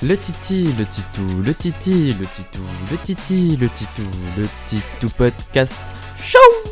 Le titi, le titou, le titi, le titou, le titi, le titou, le titou podcast. Show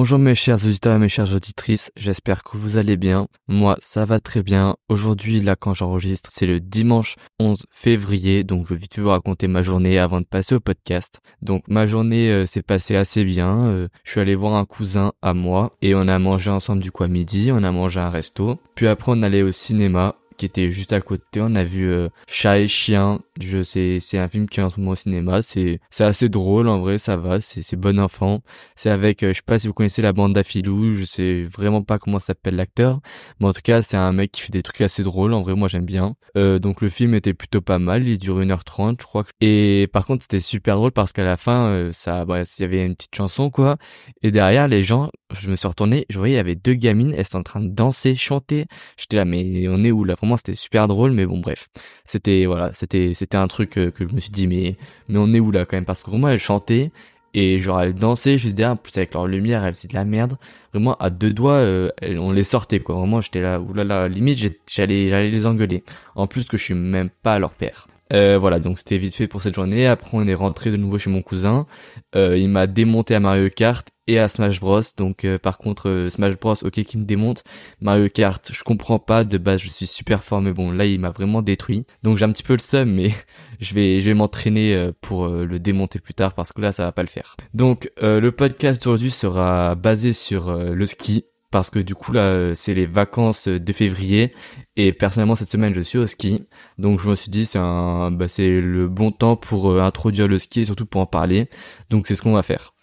Bonjour mes chers auditeurs et mes chères auditrices, j'espère que vous allez bien. Moi, ça va très bien. Aujourd'hui, là, quand j'enregistre, c'est le dimanche 11 février, donc je vais vite vous raconter ma journée avant de passer au podcast. Donc ma journée euh, s'est passée assez bien. Euh, je suis allé voir un cousin à moi et on a mangé ensemble du quoi midi, on a mangé un resto. Puis après, on allait au cinéma qui était juste à côté. On a vu euh, Chat et Chien. Je sais, c'est un film qui est en ce moment au cinéma. C'est, c'est assez drôle en vrai, ça va. C'est, c'est bon enfant. C'est avec, euh, je sais pas si vous connaissez la bande d'Afilou. Je sais vraiment pas comment s'appelle l'acteur, mais en tout cas c'est un mec qui fait des trucs assez drôles. En vrai, moi j'aime bien. Euh, donc le film était plutôt pas mal. Il dure 1h30 je crois. Et par contre c'était super drôle parce qu'à la fin, euh, ça, bah, il y avait une petite chanson quoi. Et derrière les gens, je me suis retourné, je voyais il y avait deux gamines, elles étaient en train de danser, chanter. J'étais là, mais on est où là? Moi c'était super drôle mais bon bref. C'était voilà c'était c'était un truc euh, que, je me suis dit mais mais on est où là quand même? Parce que vraiment elle chantait et genre elle dansait juste derrière plus avec leur lumière elle faisait de la merde. Vraiment à deux doigts euh, on les sortait quoi. Vraiment j'étais là oulala limite j'allais j'allais les engueuler. En plus que je suis même pas leur père euh, voilà, donc c'était vite fait pour cette journée. Après, on est rentré de nouveau chez mon cousin. Euh, il m'a démonté à Mario Kart et à Smash Bros. Donc, euh, par contre, euh, Smash Bros, ok, qui me démonte. Mario Kart, je comprends pas. De base, je suis super fort, mais bon, là, il m'a vraiment détruit. Donc, j'ai un petit peu le seum, mais je vais, je vais m'entraîner pour le démonter plus tard parce que là, ça va pas le faire. Donc, le podcast d'aujourd'hui sera basé sur le ski parce que du coup là c'est les vacances de février et personnellement cette semaine je suis au ski. Donc je me suis dit c'est un bah, c'est le bon temps pour euh, introduire le ski et surtout pour en parler. Donc c'est ce qu'on va faire.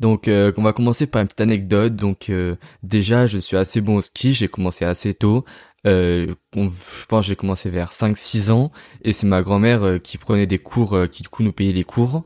Donc euh, on va commencer par une petite anecdote. Donc euh, déjà je suis assez bon au ski. J'ai commencé assez tôt euh, je pense j'ai commencé vers 5-6 ans et c'est ma grand-mère euh, qui prenait des cours, euh, qui du coup nous payait les cours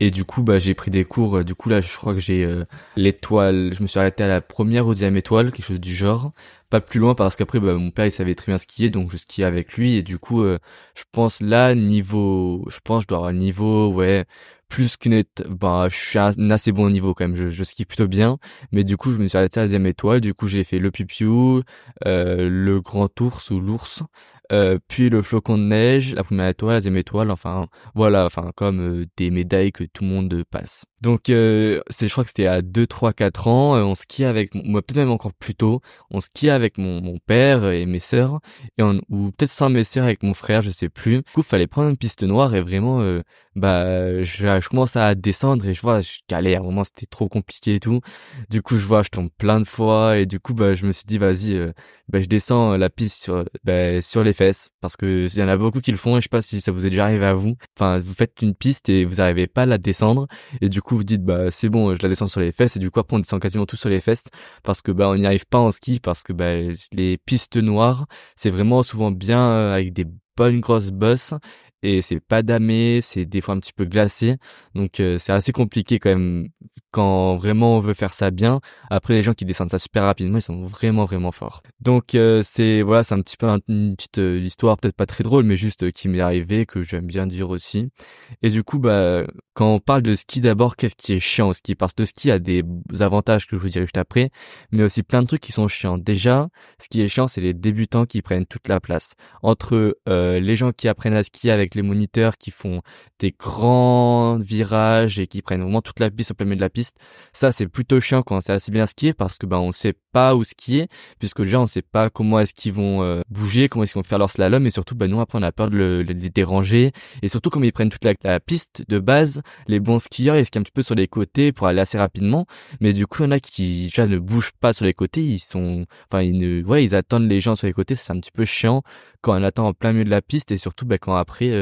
et du coup bah j'ai pris des cours. du coup là je crois que j'ai l'étoile, je me suis arrêté à la première ou deuxième étoile, quelque chose du genre. Pas plus loin parce qu'après bah, mon père il savait très bien skier donc je skiais avec lui et du coup je pense là niveau, je pense je dois avoir niveau ouais plus qu'une bah je suis à un assez bon niveau quand même je, je skie plutôt bien mais du coup je me suis arrêté à la deuxième étoile du coup j'ai fait le pipiou euh, le grand ours ou l'ours euh, puis le flocon de neige, la première étoile, la deuxième étoile, enfin voilà, enfin comme euh, des médailles que tout le monde passe. Donc euh, c'est, je crois que c'était à 2, 3, 4 ans, on skiait avec, moi peut-être même encore plus tôt, on skiait avec mon, mon père et mes sœurs, et on, ou peut-être sans mes sœurs avec mon frère, je sais plus. Du coup, fallait prendre une piste noire et vraiment, bah je, je, commence à descendre et je vois, je galère, vraiment c'était trop compliqué et tout. Du coup, je vois, je tombe plein de fois et du coup, bah je me suis dit, vas-y, bah je descends la piste sur, bah, sur les parce que il y en a beaucoup qui le font et je sais pas si ça vous est déjà arrivé à vous. Enfin, vous faites une piste et vous arrivez pas à la descendre et du coup vous dites bah c'est bon, je la descends sur les fesses et du coup après on descend quasiment tout sur les fesses parce que bah on n'y arrive pas en ski parce que bah les pistes noires, c'est vraiment souvent bien euh, avec des bonnes grosses bosses et c'est pas damé, c'est des fois un petit peu glacé, donc euh, c'est assez compliqué quand même quand vraiment on veut faire ça bien. Après les gens qui descendent ça super rapidement, ils sont vraiment vraiment forts. Donc euh, c'est voilà, c'est un petit peu une petite euh, histoire peut-être pas très drôle, mais juste qui m'est arrivé que j'aime bien dire aussi. Et du coup bah quand on parle de ski d'abord, qu'est-ce qui est chiant au ski? Parce que le ski a des avantages que je vous dirai juste après, mais aussi plein de trucs qui sont chiants. Déjà, ce qui est chiant, c'est les débutants qui prennent toute la place entre les gens qui apprennent à skier avec les moniteurs qui font des grands virages et qui prennent vraiment toute la piste au plein milieu de la piste. Ça, c'est plutôt chiant quand c'est assez bien skié parce que ben on sait pas où skier puisque déjà on sait pas comment est-ce qu'ils vont euh, bouger, comment est-ce qu'ils vont faire leur slalom et surtout ben nous après on a peur de, les déranger. Et surtout comme ils prennent toute la, piste de base, les bons skieurs ils skient un petit peu sur les côtés pour aller assez rapidement, mais du coup il y en a qui déjà ne bougent pas sur les côtés, ils sont enfin ils ouais, ils attendent les gens sur les côtés, c'est un petit peu chiant quand on attend en plein milieu de la piste et surtout ben, quand après euh,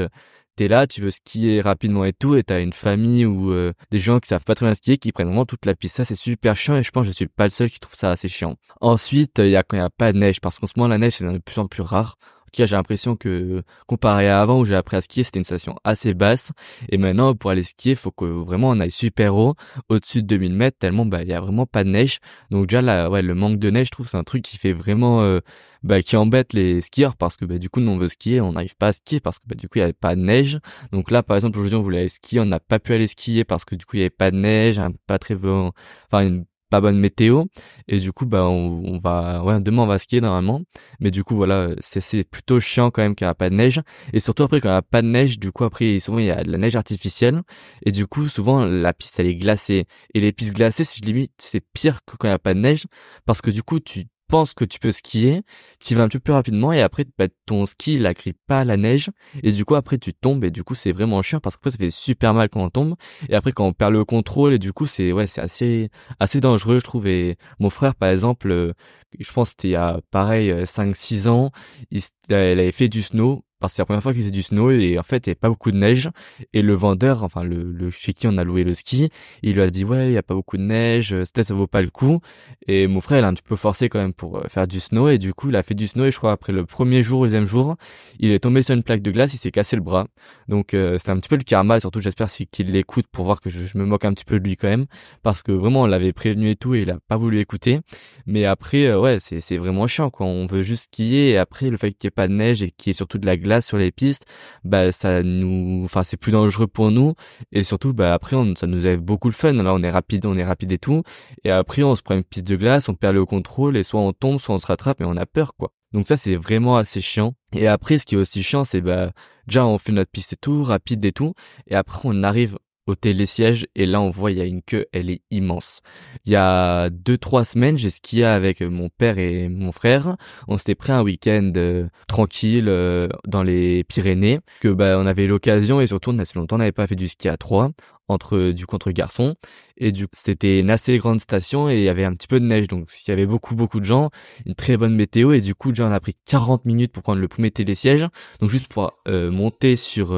t'es là, tu veux skier rapidement et tout, et t'as une famille ou euh, des gens qui savent pas très bien skier, qui prennent vraiment toute la piste. Ça, c'est super chiant et je pense que je suis pas le seul qui trouve ça assez chiant. Ensuite, il y a quand il y a pas de neige, parce qu'en ce moment, la neige, c'est de plus en plus rare cas, j'ai l'impression que comparé à avant où j'ai appris à skier, c'était une station assez basse. Et maintenant, pour aller skier, faut que vraiment on aille super haut, au-dessus de 2000 mètres, tellement bah il y a vraiment pas de neige. Donc déjà là, ouais, le manque de neige, je trouve c'est un truc qui fait vraiment euh, bah, qui embête les skieurs parce que bah, du coup nous on veut skier, on n'arrive pas à skier parce que bah, du coup il y avait pas de neige. Donc là par exemple aujourd'hui on voulait aller skier, on n'a pas pu aller skier parce que du coup il y avait pas de neige, pas très bon, enfin une pas bonne météo. Et du coup bah on, va ouais demain on va skier normalement. Mais du coup voilà c'est c'est plutôt chiant quand même qu'il n'y a pas de neige. Et surtout après quand il n'y a pas de neige du coup après souvent il y a de la neige artificielle. Et du coup souvent la piste elle est glacée. Et les pistes glacées c'est limite c'est pire que quand il n'y a pas de neige. Parce que du coup tu penses que tu peux skier, tu vas un peu plus rapidement et après bah, ton ski il agrippe pas la neige et du coup après tu tombes et du coup c'est vraiment chiant parce que ça fait super mal quand on tombe et après quand on perd le contrôle et du coup c'est ouais c'est assez assez dangereux je trouve. Et mon frère par exemple euh, je pense c'était il y a pareil 5 euh, 6 ans, il, il avait fait du snow parce que c'est la première fois qu'il faisait du snow et en fait il n'y avait pas beaucoup de neige. Et le vendeur enfin le, le chez qui on a loué le ski il lui a dit ouais il y a pas beaucoup de neige peut-être ça vaut pas le coup. Et mon frère il a un petit peu forcé quand même pour euh, faire du snow. Et du coup il a fait du snow et je crois après le premier jour ou le deuxième jour il est tombé sur une plaque de glace il s'est cassé le bras. Donc euh, c'est un petit peu le karma. Et surtout j'espère qu'il l'écoute pour voir que je, je, me moque un petit peu de lui quand même. Parce que vraiment on l'avait prévenu et tout et il a pas voulu écouter. Mais après euh, ouais c'est c'est vraiment chiant quoi. On veut juste skier et après le fait qu'il n'y ait pas de neige et qu'il y ait surtout de la glace sur les pistes, bah ça nous, enfin c'est plus dangereux pour nous et surtout bah après on, ça nous avait beaucoup le fun. Là on est rapide, on est rapide et tout, et après on se prend une piste de glace, on perd le contrôle et soit on tombe, soit on se rattrape, mais on a peur quoi. Donc ça c'est vraiment assez chiant. Et après ce qui est aussi chiant c'est bah déjà on fait notre piste et tout, rapide et tout, et après on arrive au télésiège et là on voit il y a une queue, elle est immense. Il y a deux trois semaines, j'ai skié avec mon père et mon frère. On s'était pris un week-end euh, tranquille euh, dans les Pyrénées que bah on avait l'occasion et surtout on assez longtemps on n'avait pas fait du ski à trois entre du contre garçons et du c'était une assez grande station et il y avait un petit peu de neige donc il y avait beaucoup beaucoup de gens une très bonne météo et du coup déjà on a pris 40 minutes pour prendre le premier télésiège donc juste pour euh, monter sur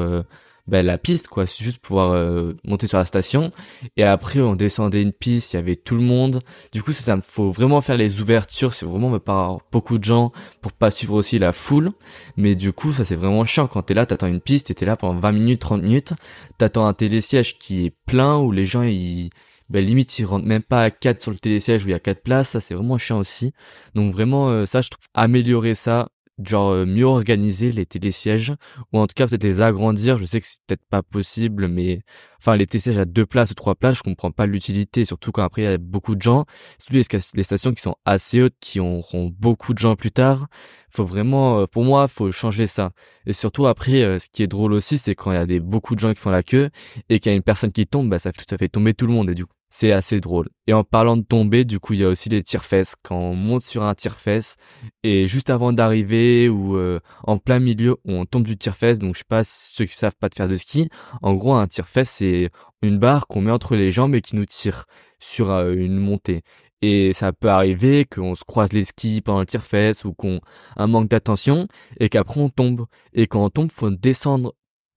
ben, la piste quoi. Juste pouvoir euh, monter sur la station. Et après on descendait une piste il y avait tout le monde. Du coup ça, ça faut vraiment faire les ouvertures. C'est vraiment par beaucoup de gens pour pas suivre aussi la foule. Mais du coup ça c'est vraiment chiant. Quand t'es là t'attends une piste et t'es là pendant 20 minutes 30 minutes. T'attends un télésiège qui est plein où les gens ils ben limite ils rentrent même pas à 4 sur le télésiège où il y a 4 places. Ça c'est vraiment chiant aussi. Donc vraiment euh, ça je trouve améliorer ça genre euh, mieux organiser les télésièges ou en tout cas peut-être les agrandir. Je sais que c'est peut-être pas possible mais enfin les télésièges à deux places ou trois places je comprends pas l'utilité surtout quand après il y a beaucoup de gens. Surtout les, stations qui sont assez hautes qui auront beaucoup de gens plus tard. Faut vraiment euh, pour moi faut changer ça. Et surtout après euh, ce qui est drôle aussi c'est quand il y a des beaucoup de gens qui font la queue et qu'il y a une personne qui tombe bah ça, ça fait tomber tout le monde et du coup c'est assez drôle. Et en parlant de tomber, du coup, il y a aussi les tire-fesses. Quand on monte sur un tire-fesse et juste avant d'arriver ou euh, en plein milieu, on tombe du tire-fesse. Donc, je sais pas ceux qui savent pas de faire de ski. En gros, un tire-fesse, c'est une barre qu'on met entre les jambes et qui nous tire sur euh, une montée. Et ça peut arriver qu'on se croise les skis pendant le tire-fesse ou qu'on un manque d'attention et qu'après on tombe. Et quand on tombe, faut descendre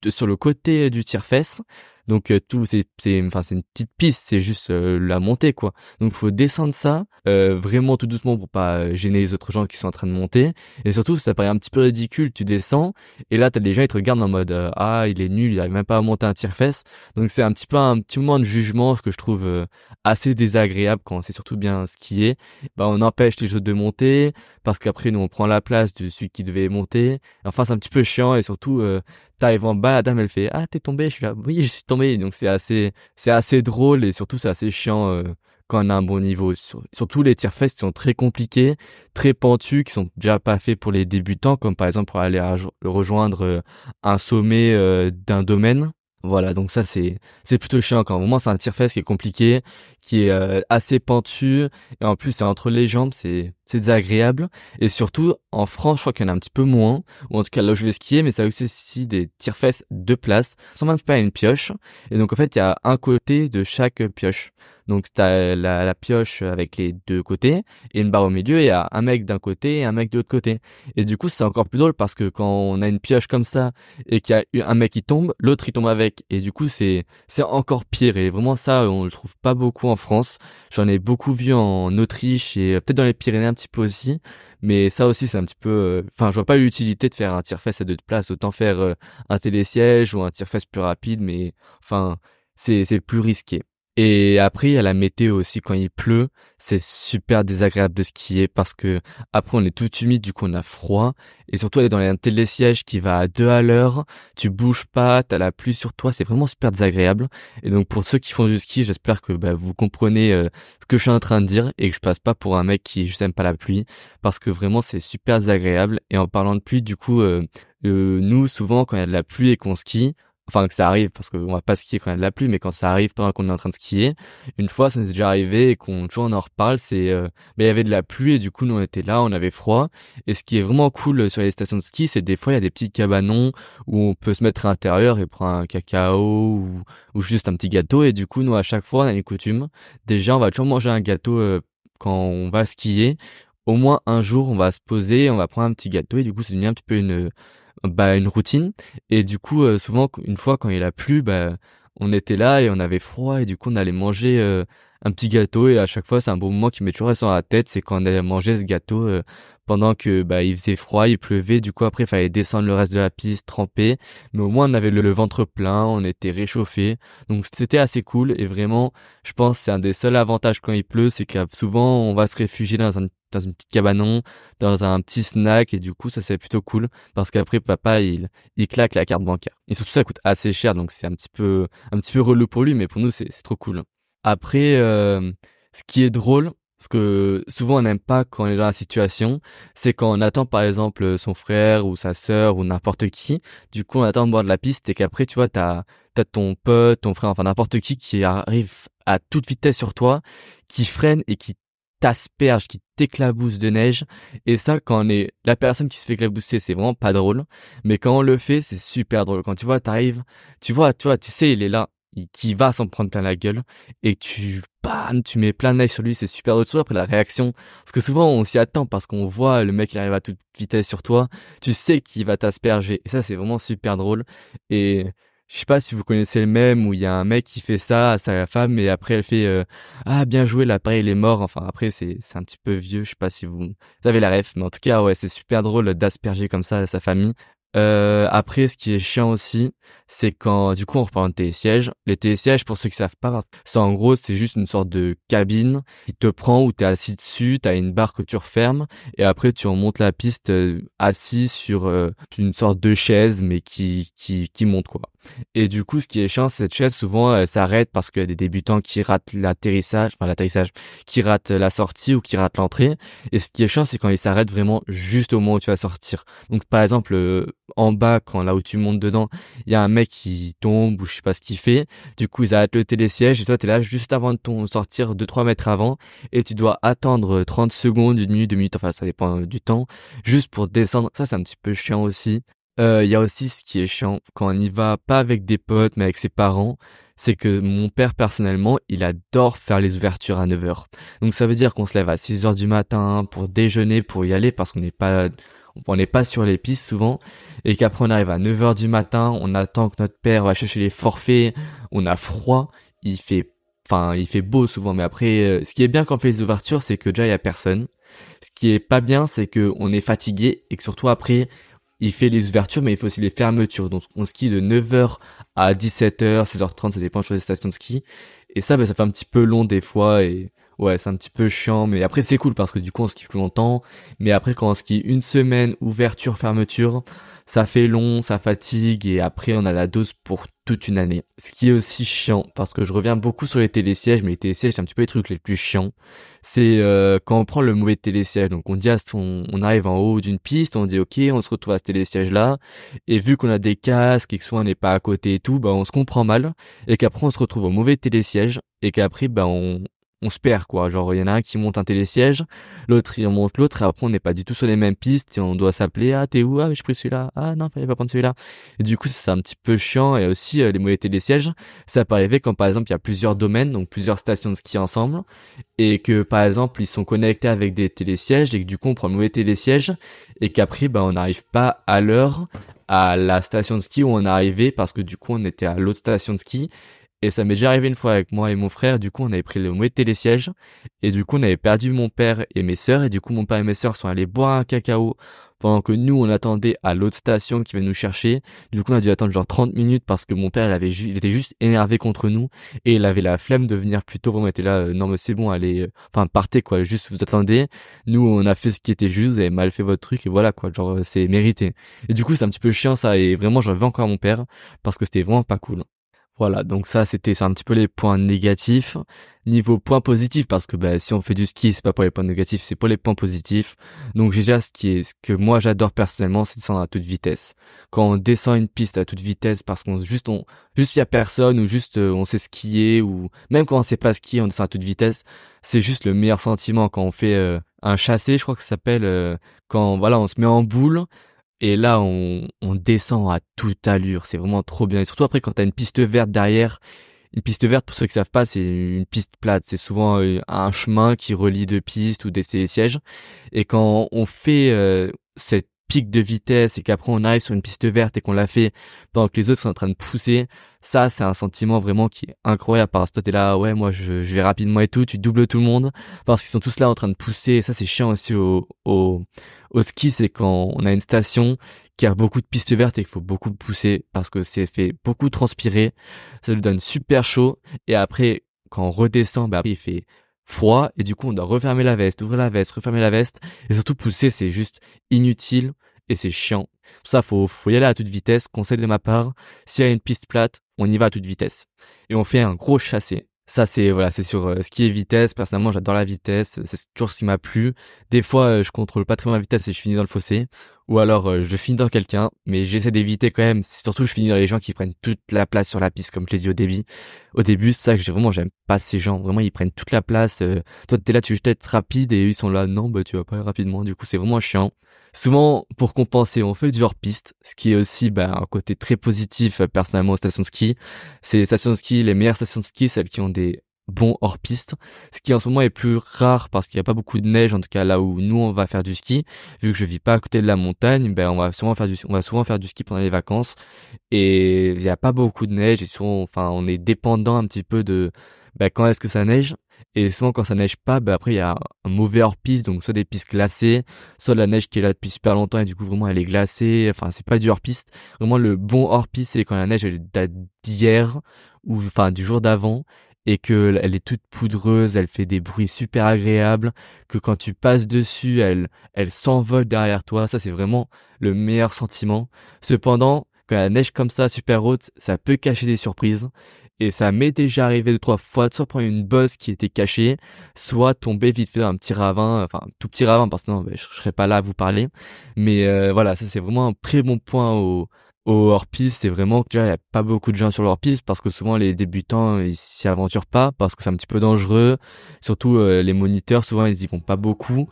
sur le côté du tire-fesse donc euh, tout c'est c'est enfin c'est une petite piste, c'est juste euh, la montée quoi. Donc faut descendre ça euh, vraiment tout doucement pour pas gêner les autres gens qui sont en train de monter et surtout ça paraît un petit peu ridicule, tu descends et là t'as des gens ils te regardent en mode ah, il est nul, il arrive même pas à monter un tire-fesse. Donc c'est un petit peu un petit moment de jugement que je trouve assez désagréable quand c'est surtout bien skié. Bah on empêche les autres de monter parce qu'après nous on prend la place de celui qui devait monter. Enfin c'est un petit peu chiant et surtout t'arrives en bas, la dame elle fait ah t'es tombé, je suis là oui je suis tombé donc c'est assez c'est assez drôle et surtout c'est assez chiant euh, quand on a un bon niveau. surtout les tirs fesses sont très compliqués, très pentus, qui sont déjà pas faits pour les débutants comme par exemple pour aller rejoindre euh, un sommet euh, d'un domaine. Voilà, donc ça c'est c'est plutôt chiant quand vraiment c'est un tire-fesse qui est compliqué, qui est assez pentu. Et en plus c'est entre les jambes, c'est c'est désagréable. Et surtout en France je crois qu'il y en a un petit peu moins. Ou en tout cas là où je vais skier mais ça a aussi des tire-fesses de place. Sans même pas une pioche. Et donc en fait il y a un côté de chaque pioche. Donc t'as la, la pioche avec les deux côtés et une barre au milieu. Il y a un mec d'un côté et un mec de l'autre côté. Et du coup c'est encore plus drôle parce que quand on a une pioche comme ça et qu'il y a un mec qui tombe l'autre il tombe avec. Et du coup c'est c'est encore pire. Et vraiment ça on le trouve pas beaucoup en France. J'en ai beaucoup vu en Autriche et peut-être dans les Pyrénées petit peu aussi, mais ça aussi c'est un petit peu, euh, enfin je vois pas l'utilité de faire un tire-fesse à deux places, autant faire euh, un télésiège ou un tire-fesse plus rapide, mais enfin c'est plus risqué. Et après, il y a la météo aussi. Quand il pleut, c'est super désagréable de skier parce que après, on est tout humide, du coup, on a froid. Et surtout, aller dans un télésiège qui va à deux à l'heure. Tu bouges pas, t'as la pluie sur toi. C'est vraiment super désagréable. Et donc, pour ceux qui font du ski, j'espère que bah, vous comprenez euh, ce que je suis en train de dire et que je passe pas pour un mec qui juste aime pas la pluie parce que vraiment, c'est super désagréable. Et en parlant de pluie, du coup, euh, euh, nous, souvent, quand il y a de la pluie et qu'on skie, enfin que ça arrive parce qu'on va pas skier quand il y a de la pluie mais quand ça arrive pendant qu'on est en train de skier une fois ça nous est déjà arrivé et qu'on toujours on en reparle c'est euh, ben, il y avait de la pluie et du coup nous on était là on avait froid. Et ce qui est vraiment cool sur les stations de ski c'est des fois il y a des petits cabanons où on peut se mettre à l'intérieur et prendre un cacao ou, ou juste un petit gâteau. Et du coup nous à chaque fois on a une coutume. Déjà on va toujours manger un gâteau euh, quand on va skier. Au moins un jour on va se poser on va prendre un petit gâteau et du coup c'est devenu un petit peu une bah une routine. Et du coup euh, souvent une fois quand il a plu bah on était là et on avait froid et du coup on allait manger euh, un petit gâteau. Et à chaque fois c'est un bon moment qui m'est toujours resté dans la tête c'est quand on allait manger ce gâteau euh, pendant que bah il faisait froid il pleuvait. Du coup après il fallait descendre le reste de la piste tremper. Mais au moins on avait le, ventre plein on était réchauffé donc c'était assez cool. Et vraiment je pense c'est un des seuls avantages quand il pleut c'est que souvent on va se réfugier dans un dans une petite cabanon, dans un petit snack. Et du coup ça c'est plutôt cool. Parce qu'après papa il il claque la carte bancaire. Et surtout ça coûte assez cher. Donc c'est un petit peu un petit peu relou pour lui mais pour nous c'est c'est trop cool. Après euh, ce qui est drôle ce que souvent on n'aime pas quand on est dans la situation, c'est quand on attend par exemple son frère ou sa sœur ou n'importe qui, du coup on attend de boire de la piste et qu'après tu vois t'as t'as ton pote, ton frère, enfin n'importe qui qui arrive à toute vitesse sur toi, qui freine et qui t'asperge, qui t'éclabousse de neige. Et ça, quand on est la personne qui se fait éclabousser, c'est vraiment pas drôle. Mais quand on le fait, c'est super drôle. Quand tu vois, t'arrives, tu vois, tu vois, tu sais, il est là, qui va s'en prendre plein la gueule, et tu, bam, tu mets plein de neige sur lui, c'est super drôle. Après la réaction, parce que souvent on s'y attend parce qu'on voit le mec il arrive à toute vitesse sur toi, tu sais qu'il va t'asperger. Et ça, c'est vraiment super drôle. Et je sais pas si vous connaissez le même où il y a un mec qui fait ça à sa femme et après elle fait euh, ah bien joué l'appareil il est mort enfin après c'est c'est un petit peu vieux je sais pas si vous, vous avez la ref mais en tout cas ouais c'est super drôle d'asperger comme ça à sa famille euh, après, ce qui est chiant aussi, c'est quand, du coup, on reprend un télésiège. Les télésièges, pour ceux qui savent pas, c'est en gros, c'est juste une sorte de cabine qui te prend où t'es assis dessus, t'as une barre que tu refermes, et après tu remontes la piste euh, assis sur euh, une sorte de chaise, mais qui, qui, qui monte, quoi. Et du coup, ce qui est chiant, cette chaise, souvent, elle s'arrête parce qu'il y a des débutants qui ratent l'atterrissage, enfin l'atterrissage, qui ratent la sortie ou qui ratent l'entrée. Et ce qui est chiant, c'est quand il s'arrête vraiment juste au moment où tu vas sortir. Donc, par exemple, euh, en bas, quand là où tu montes dedans, il y a un mec qui tombe ou je sais pas ce qu'il fait. Du coup, ils arrêtent le télésiège et toi, t'es là juste avant de ton sortir 2-3 mètres avant et tu dois attendre 30 secondes, une minute, deux minutes, enfin, ça dépend du temps, juste pour descendre. Ça, c'est un petit peu chiant aussi. Euh, il y a aussi ce qui est chiant quand on y va pas avec des potes mais avec ses parents, c'est que mon père personnellement, il adore faire les ouvertures à 9h. Donc ça veut dire qu'on se lève à 6h du matin pour déjeuner, pour y aller parce qu'on n'est pas on n'est pas sur les pistes souvent et qu'après on arrive à 9h du matin, on attend que notre père va chercher les forfaits, on a froid, il fait enfin il fait beau souvent mais après euh, ce qui est bien quand on fait les ouvertures, c'est que déjà il y a personne. Ce qui est pas bien, c'est que on est fatigué et que surtout après il fait les ouvertures, mais il fait aussi les fermetures. Donc, on skie de 9h à 17h, 16h30, ça dépend sur les stations de ski. Et ça, ben, ça fait un petit peu long des fois et ouais, c'est un petit peu chiant. Mais après, c'est cool parce que du coup, on skie plus longtemps. Mais après, quand on skie une semaine, ouverture, fermeture, ça fait long, ça fatigue et après, on a la dose pour toute une année. Ce qui est aussi chiant, parce que je reviens beaucoup sur les télésièges, mais les télésièges, c'est un petit peu les trucs les plus chiants. C'est euh, quand on prend le mauvais télésiège. Donc on dit à son, on arrive en haut d'une piste, on dit ok, on se retrouve à ce télésiège-là, et vu qu'on a des casques et que soit n'est pas à côté et tout, bah on se comprend mal, et qu'après on se retrouve au mauvais télésiège, et qu'après bah on, on se perd quoi. Genre il y en a un qui monte un télésiège l'autre il monte l'autre et après on n'est pas du tout sur les mêmes pistes et on doit s'appeler ah t'es où? Ah mais je pris celui-là. Ah non fallait pas prendre celui-là et du coup c'est un petit peu chiant et aussi euh, les mauvais télésièges ça peut arriver quand par exemple il y a plusieurs domaines donc plusieurs stations de ski ensemble et que par exemple ils sont connectés avec des télésièges et que du coup on prend le mauvais télésiège et qu'après bah on n'arrive pas à l'heure à la station de ski où on est arrivé parce que du coup on était à l'autre station de ski Et ça m'est déjà arrivé une fois avec moi et mon frère. Du coup, on avait pris le mauvais télésiège. Et du coup, on avait perdu mon père et mes sœurs. Et du coup, mon père et mes sœurs sont allés boire un cacao pendant que nous, on attendait à l'autre station qui venait nous chercher. Du coup, on a dû attendre genre 30 minutes parce que mon père, il avait il était juste énervé contre nous et il avait la flemme de venir plus tôt. Vraiment, était là, euh, non mais c'est bon, allez, euh, enfin partez quoi, juste vous attendez. Nous, on a fait ce qui était juste, vous avez mal fait votre truc et voilà quoi, genre euh, c'est mérité. Et du coup, c'est un petit peu chiant ça et vraiment, j'en veux encore à mon père parce que c'était vraiment pas cool. Voilà, donc ça c'était un petit peu les points négatifs. Niveau points positifs, parce que bah, si on fait du ski, c'est pas pour les points négatifs, c'est pour les points positifs. Donc déjà ce qui est ce que moi j'adore personnellement, c'est descendre à toute vitesse. Quand on descend une piste à toute vitesse, parce qu'on juste on juste y a personne ou juste euh, on sait skier ou même quand on sait pas skier, on descend à toute vitesse, c'est juste le meilleur sentiment quand on fait euh, un chassé, je crois que ça s'appelle euh, quand voilà on se met en boule et là, on, on descend à toute allure. C'est vraiment trop bien. Et surtout après, quand t'as une piste verte derrière, une piste verte, pour ceux qui savent pas, c'est une piste plate. C'est souvent euh, un chemin qui relie deux pistes ou des sièges. Et quand on fait euh, cette pic de vitesse et qu'après on arrive sur une piste verte et qu'on l'a fait pendant que les autres sont en train de pousser, ça c'est un sentiment vraiment qui est incroyable parce que toi t'es là ouais moi je, vais rapidement et tout, tu doubles tout le monde parce qu'ils sont tous là en train de pousser et ça c'est chiant aussi au, au, au ski c'est quand on a une station qui a beaucoup de pistes vertes et qu'il faut beaucoup pousser parce que c'est fait beaucoup transpirer, ça nous donne super chaud et après quand on redescend bah il fait froid et du coup on doit refermer la veste, ouvrir la veste, refermer la veste et surtout pousser c'est juste inutile et c'est chiant. Ça faut faut y aller à toute vitesse, conseil de ma part, s'il y a une piste plate, on y va à toute vitesse et on fait un gros chassé. Ça c'est voilà, c'est sur euh, ski et vitesse. Personnellement, j'adore la vitesse, c'est toujours ce qui m'a plu. Des fois, euh, je contrôle pas très la vitesse et je finis dans le fossé ou alors euh, je finis dans quelqu'un, mais j'essaie d'éviter quand même. Surtout, je finis dans les gens qui prennent toute la place sur la piste, comme je l'ai dit au début. Au début, c'est pour ça que j'ai vraiment j'aime pas ces gens. Vraiment, ils prennent toute la place. Euh, toi, t'es là, tu veux être rapide et ils sont là, non, bah tu vas pas aller rapidement. Du coup, c'est vraiment chiant. Souvent, pour compenser, on fait du hors-piste, ce qui est aussi bah, un côté très positif euh, personnellement aux stations de ski. C'est les stations de ski, les meilleures stations de ski, celles qui ont des bon hors piste, ce qui en ce moment est plus rare parce qu'il n'y a pas beaucoup de neige en tout cas là où nous on va faire du ski. Vu que je vis pas à côté de la montagne, ben on va souvent faire du on va souvent faire du ski pendant les vacances et il n'y a pas beaucoup de neige et souvent enfin on est dépendant un petit peu de ben, quand est-ce que ça neige? Et souvent quand ça neige pas, ben après il y a un mauvais hors piste donc soit des pistes glacées, soit la neige qui est là depuis super longtemps et du coup vraiment elle est glacée, enfin c'est pas du hors piste. Vraiment le bon hors piste c'est quand la neige elle date d'hier ou enfin du jour d'avant et que elle est toute poudreuse, elle fait des bruits super agréables, que quand tu passes dessus, elle, elle s'envole derrière toi. Ça, c'est vraiment le meilleur sentiment. Cependant, quand la neige comme ça, super haute, ça peut cacher des surprises. Et ça m'est déjà arrivé deux, trois fois de soit prendre une bosse qui était cachée, soit tomber vite fait dans un petit ravin, enfin, tout petit ravin, parce que non, je, serais pas là à vous parler. Mais euh, voilà, ça c'est vraiment un très bon point au, au hors-piste, c'est vraiment que il y a pas beaucoup de gens sur le hors-piste parce que souvent les débutants ils s'y aventurent pas parce que c'est un petit peu dangereux. Surtout euh, les moniteurs, souvent ils y vont pas beaucoup,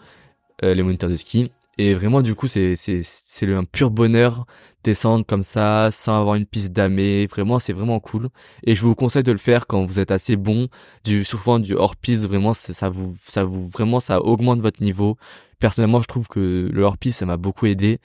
euh, les moniteurs de ski. Et vraiment du coup c'est c'est c'est un pur bonheur descendre comme ça sans avoir une piste damée. Vraiment c'est vraiment cool. Et je vous conseille de le faire quand vous êtes assez bon. Du souvent du hors-piste vraiment ça vous ça vous vraiment ça augmente votre niveau personnellement je trouve que le hors-piste ça m'a beaucoup aidé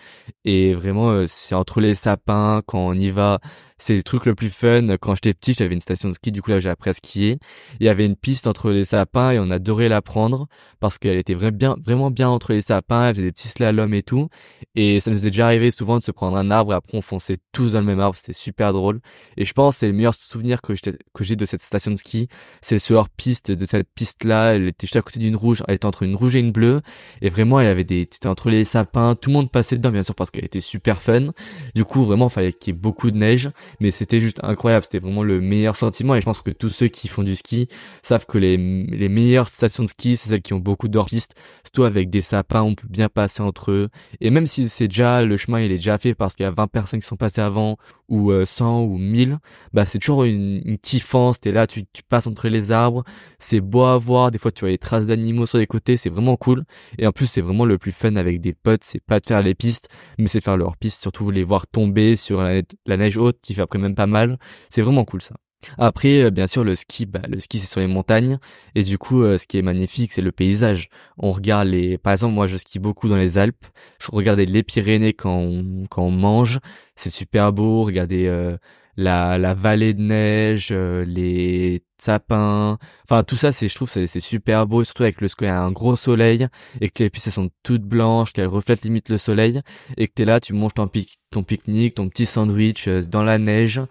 et vraiment euh, c'est entre les sapins quand on y va c'est le truc le plus fun. Quand j'étais petit, j'avais une station de ski, du coup là j'ai appris à skier. Il y avait une piste entre les sapins et on adorait la prendre parce qu'elle était vraiment bien, entre les sapins, elle faisait des petits slaloms et tout. Et ça nous est déjà arrivé souvent de se prendre un arbre et après on fonçait tous dans le même arbre, c'était super drôle. Et je pense que c'est le meilleur souvenir que j'ai de cette station de ski, c'est ce hors-piste de cette piste-là. Elle était juste à côté d'une rouge, elle était entre une rouge et une bleue. Et vraiment, il y avait des, c'était entre les sapins, tout le monde passait dedans bien sûr parce qu'elle était super fun. Du coup, vraiment, fallait qu'il y ait beaucoup de neige mais c'était juste incroyable, c'était vraiment le meilleur sentiment et je pense que tous ceux qui font du ski savent que les, les meilleures stations de ski, c'est celles qui ont beaucoup d'hors-pistes, surtout avec des sapins, on peut bien passer entre eux et même si c'est déjà le chemin il est déjà fait parce qu'il y a 20 personnes qui sont passées avant ou 100 euh, ou 1000, bah c'est toujours une, une kiffance, t'es là, tu, tu passes entre les arbres, c'est beau à voir, des fois tu vois les traces d'animaux sur les côtés, c'est vraiment cool. Et en plus c'est vraiment le plus fun avec des potes, c'est pas de faire les pistes, mais c'est faire leurs pistes, surtout les voir tomber sur la, la neige haute qui fait après même pas mal. C'est vraiment cool ça. Après, euh, bien sûr, le ski, bah, le ski c'est sur les montagnes et du coup, euh, ce qui est magnifique, c'est le paysage. On regarde les, par exemple, moi je skie beaucoup dans les Alpes. Je regardais les Pyrénées quand on, quand on mange, c'est super beau. Regardez euh, la, la vallée de neige, euh, les sapins, enfin tout ça c'est je trouve c'est super beau surtout avec le il y a un gros soleil et que les pistes sont toutes blanches, qu'elles reflètent limite le soleil et que t'es là, tu manges ton pique ton pique-nique, ton petit sandwich euh, dans la neige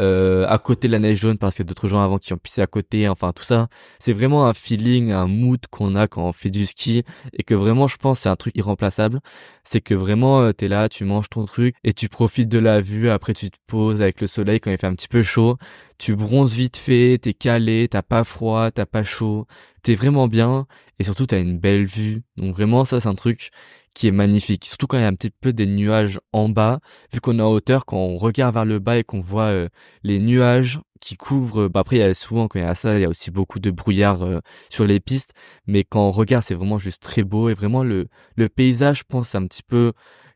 euh, à côté de la neige jaune parce qu'il y a d'autres gens avant qui ont pissé à côté, enfin tout ça. C'est vraiment un feeling, un mood qu'on a quand on fait du ski et que vraiment je pense c'est un truc irremplaçable. C'est que vraiment euh, t'es là, tu manges ton truc et tu profites de la vue, après tu te poses avec le soleil quand il fait un petit peu chaud, tu bronzes vite fait, t'es calé, t'as pas froid, t'as pas chaud, t'es vraiment bien et surtout t'as une belle vue. Donc vraiment ça c'est un truc qui est magnifique. Surtout quand il y a un petit peu des nuages en bas, vu qu'on est en hauteur, quand on regarde vers le bas et qu'on voit euh, les nuages qui couvrent. Bah après, il y a souvent quand il y a ça, il y a aussi beaucoup de brouillard euh, sur les pistes, mais quand on regarde, c'est vraiment juste très beau et vraiment le le paysage, je pense, un petit peu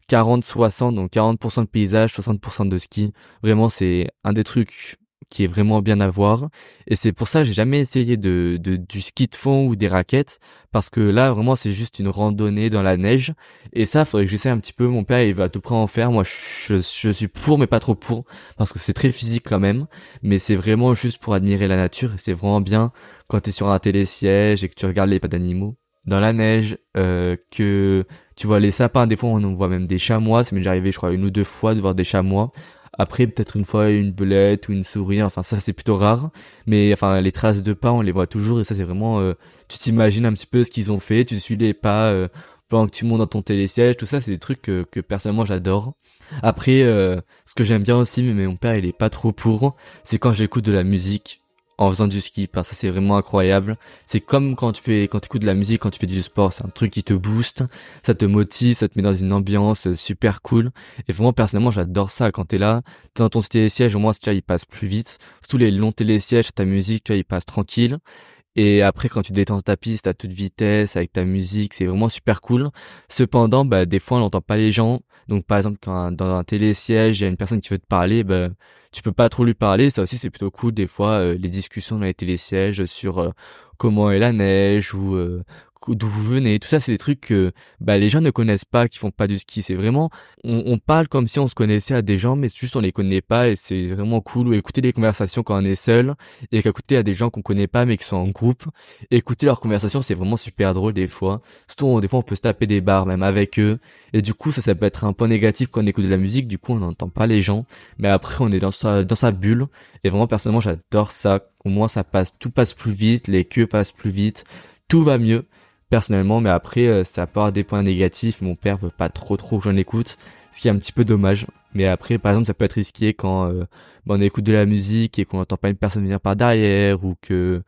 40-60, donc 40% de paysage, 60% de ski. Vraiment, c'est un des trucs qui est vraiment bien à voir. Et c'est pour ça que j'ai jamais essayé de, de, du ski de fond ou des raquettes, parce que là, vraiment, c'est juste une randonnée dans la neige. Et ça, faudrait que j'essaie un petit peu. Mon père, il va tout près en faire. Moi, je, je suis pour, mais pas trop pour, parce que c'est très physique quand même. Mais c'est vraiment juste pour admirer la nature. C'est vraiment bien quand t'es sur un télésiège et que tu regardes les pas d'animaux dans la neige, euh, que tu vois les sapins, des fois on en voit même des chamois, ça m'est déjà arrivé je crois une ou deux fois de voir des chamois, après, peut-être une fois une belette ou une souris, enfin ça c'est plutôt rare. Mais enfin les traces de pas, on les voit toujours et ça c'est vraiment, euh, tu t'imagines un petit peu ce qu'ils ont fait, tu suis les pas euh, pendant que tu montes dans ton télésiège, tout ça c'est des trucs que, que personnellement j'adore. Après, euh, ce que j'aime bien aussi, mais mon père il est pas trop pour, c'est quand j'écoute de la musique en faisant du ski parce que c'est vraiment incroyable. C'est comme quand tu fais quand tu écoutes de la musique, quand tu fais du sport, c'est un truc qui te booste, ça te motive, ça te met dans une ambiance super cool et vraiment personnellement, j'adore ça quand t'es là, t'es dans ton télésiège, au moins tu vois, il passe plus vite. Surtout les longs télésièges, ta musique, tu vois, il passe tranquille. Et après, quand tu détends ta piste à toute vitesse avec ta musique, c'est vraiment super cool. Cependant, bah, des fois, on n'entend pas les gens. Donc, par exemple, quand dans un télésiège, il y a une personne qui veut te parler, bah, tu peux pas trop lui parler. Ça aussi, c'est plutôt cool. Des fois, euh, les discussions dans les télésièges sur euh, comment est la neige ou euh, d'où vous venez. Tout ça, c'est des trucs que bah, les gens ne connaissent pas, qui font pas du ski. C'est vraiment, on, on, parle comme si on se connaissait à des gens, mais juste on les connaît pas et c'est vraiment cool. Ou écouter des conversations quand on est seul et qu'écouter à des gens qu'on connaît pas mais qui sont en groupe. Écouter leurs conversations, c'est vraiment super drôle des fois. Surtout, des fois, on peut se taper des barres même avec eux. Et du coup, ça, ça peut être un point négatif quand on écoute de la musique. Du coup, on n'entend pas les gens. Mais après, on est dans sa, dans sa bulle. Et vraiment, personnellement, j'adore ça. Au moins, ça passe, tout passe plus vite, les queues passent plus vite, tout va mieux personnellement, mais après, euh, ça part des points négatifs. Mon père veut pas trop trop que j'en écoute, ce qui est un petit peu dommage. Mais après, par exemple, ça peut être risqué quand euh, bah, on écoute de la musique et qu'on n'entend pas une personne venir par derrière ou que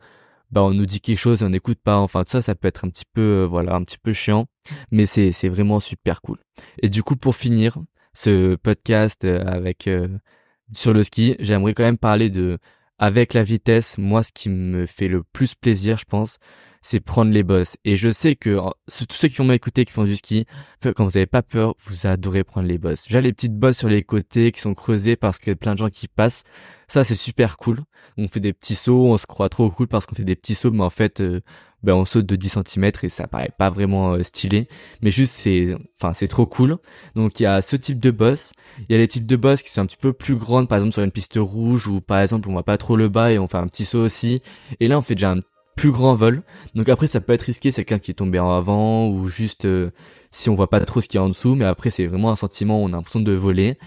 bah on nous dit quelque chose et on n'écoute pas. Enfin, tout ça, ça peut être un petit peu, euh, voilà, un petit peu chiant. Mais c'est c'est vraiment super cool. Et du coup, pour finir ce podcast avec sur le ski, j'aimerais quand même parler de avec la vitesse. Moi, ce qui me fait le plus plaisir, je pense, c'est prendre les bosses. Et je sais que tous ceux qui ont écouté, qui font du ski, quand vous avez pas peur, vous adorez prendre les bosses. J'ai les petites bosses sur les côtés qui sont creusées parce a plein de gens qui passent. Ça, c'est super cool. On fait des petits sauts, on se croit trop cool parce qu'on fait des petits sauts, mais en fait, euh, ben on saute de 10 cm et ça paraît pas vraiment euh, stylé. Mais juste, c'est, enfin, c'est trop cool. Donc, il y a ce type de boss. Il y a les types de boss qui sont un petit peu plus grandes, par exemple sur une piste rouge ou par exemple on voit pas trop le bas et on fait un petit saut aussi. Et là, on fait déjà un plus grand vol. Donc après ça peut être risqué, c'est quelqu'un qui est tombé en avant ou juste euh, si on voit pas trop ce qu'il y a en dessous, mais après c'est vraiment un sentiment, on a l'impression de voler.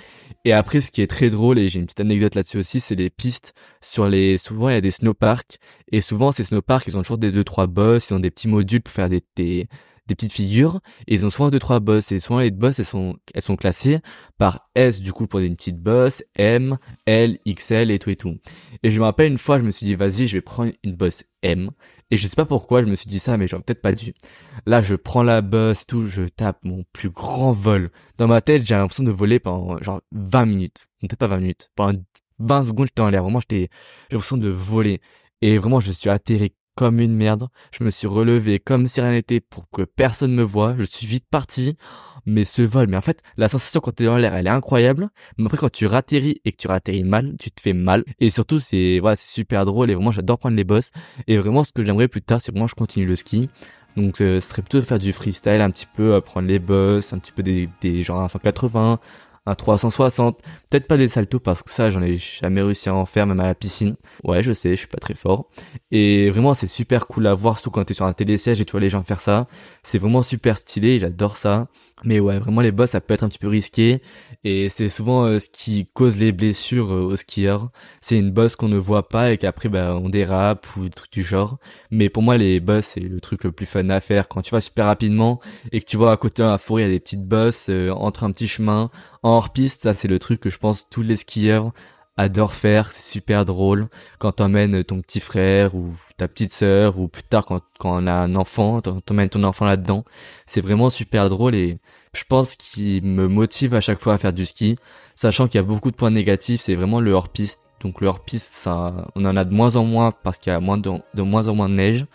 Et après ce qui est très drôle et j'ai une petite anecdote là-dessus aussi, c'est les pistes sur les souvent il y a des snowparks et souvent ces snowparks ils ont toujours des deux trois boss, ils ont des petits modules pour faire des, des des petites figures et ils ont souvent deux trois boss et souvent les boss elles sont elles sont classées par S du coup pour des petites boss, M, L, XL et tout et tout. Et je me rappelle une fois je me suis dit vas-y je vais prendre une boss M et je sais pas pourquoi je me suis dit ça mais j'aurais peut-être pas dû. Là je prends la boss tout, je tape mon plus grand vol. Dans ma tête j'ai l'impression de voler pendant genre 20 minutes, peut-être pas 20 minutes, pendant 20 secondes j'étais en l'air, vraiment j'étais j'ai l'impression de voler et vraiment je suis atterri comme une merde. Je me suis relevé comme si rien n'était pour que personne me voit. Je suis vite parti. Mais ce vol, mais en fait, la sensation quand t'es dans l'air, elle est incroyable. Mais après, quand tu ratterris et que tu ratterris mal, tu te fais mal. Et surtout, c'est, voilà, c'est super drôle et vraiment, j'adore prendre les boss. Et vraiment, ce que j'aimerais plus tard, c'est vraiment, je continue le ski. Donc, euh, ce serait plutôt faire du freestyle un petit peu, prendre les boss, un petit peu des, des genre 180, un 360, peut-être pas des saltos parce que ça j'en ai jamais réussi à en faire même à la piscine. Ouais, je sais, je suis pas très fort. Et vraiment c'est super cool à voir surtout quand t'es sur un télésiège et tu vois les gens faire ça. C'est vraiment super stylé, j'adore ça. Mais ouais, vraiment les boss ça peut être un petit peu risqué et c'est souvent euh, ce qui cause les blessures euh, aux skieurs. C'est une boss qu'on ne voit pas et qu'après bah on dérape ou des trucs du genre. Mais pour moi les boss c'est le truc le plus fun à faire quand tu vas super rapidement et que tu vois à côté de la forêt il y a des petites bosses euh, entre un petit chemin hors piste, ça c'est le truc que je pense tous les skieurs adorent faire, c'est super drôle quand t'emmènes ton petit frère ou ta petite sœur ou plus tard quand, quand on a un enfant, t'emmènes ton enfant là-dedans, c'est vraiment super drôle et je pense qu'il me motive à chaque fois à faire du ski, sachant qu'il y a beaucoup de points négatifs, c'est vraiment le hors-piste. Donc le hors-piste, ça, on en a de moins en moins parce qu'il y a moins de, moins en moins de neige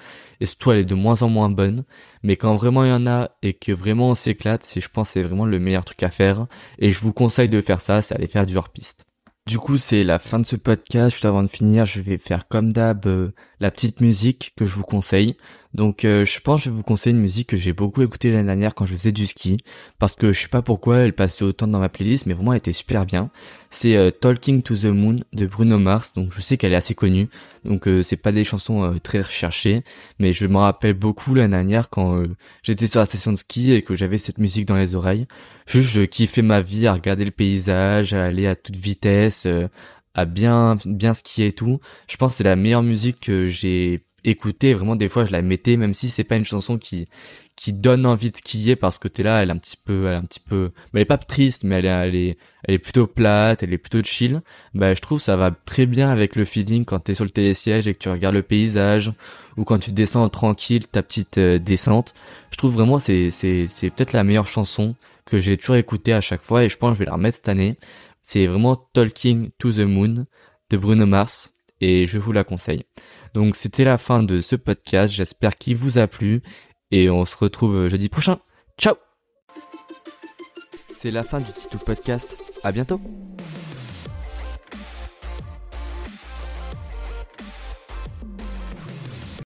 et surtout elle est de moins en moins bonne. Mais quand vraiment il y en a et que vraiment on s'éclate, c'est je pense c'est vraiment le meilleur truc à faire et je vous conseille de faire ça, c'est aller faire du hors-piste. Du coup, c'est la fin de ce podcast. Juste avant de finir, je vais faire comme d'hab euh, la petite musique que je vous conseille. Donc euh, je pense que je vais vous conseiller une musique que j'ai beaucoup écoutée l'année dernière quand je faisais du ski parce que je sais pas pourquoi elle passait autant dans ma playlist mais vraiment elle était super bien. C'est euh, Talking to the Moon de Bruno Mars donc je sais qu'elle est assez connue donc euh, c'est pas des chansons très recherchées mais je me rappelle beaucoup l'année dernière quand j'étais sur la station de ski et que j'avais cette musique dans les oreilles. Juste je kiffais ma vie à regarder le paysage, à aller à toute vitesse à bien bien skier et tout. Je pense que c'est la meilleure musique que j'ai écouter vraiment des fois je la mettais même si c'est pas une chanson qui qui donne envie de skier parce que t'es là elle est un petit peu elle est un petit peu elle est pas triste mais elle est elle est elle est plutôt plate elle est plutôt chill. Bah je trouve ça va très bien avec le feeling quand t'es sur le télésiège et que tu regardes le paysage ou quand tu descends tranquille ta petite euh, descente. Je trouve vraiment c'est c'est c'est peut-être la meilleure chanson que j'ai toujours écoutée à chaque fois et je pense que je vais la remettre cette année c'est vraiment Talking to the Moon de Bruno Mars et je vous la conseille. Donc c'était la fin de ce podcast, j'espère qu'il vous a plu et on se retrouve jeudi prochain. Ciao C'est la fin du Titou Podcast, à bientôt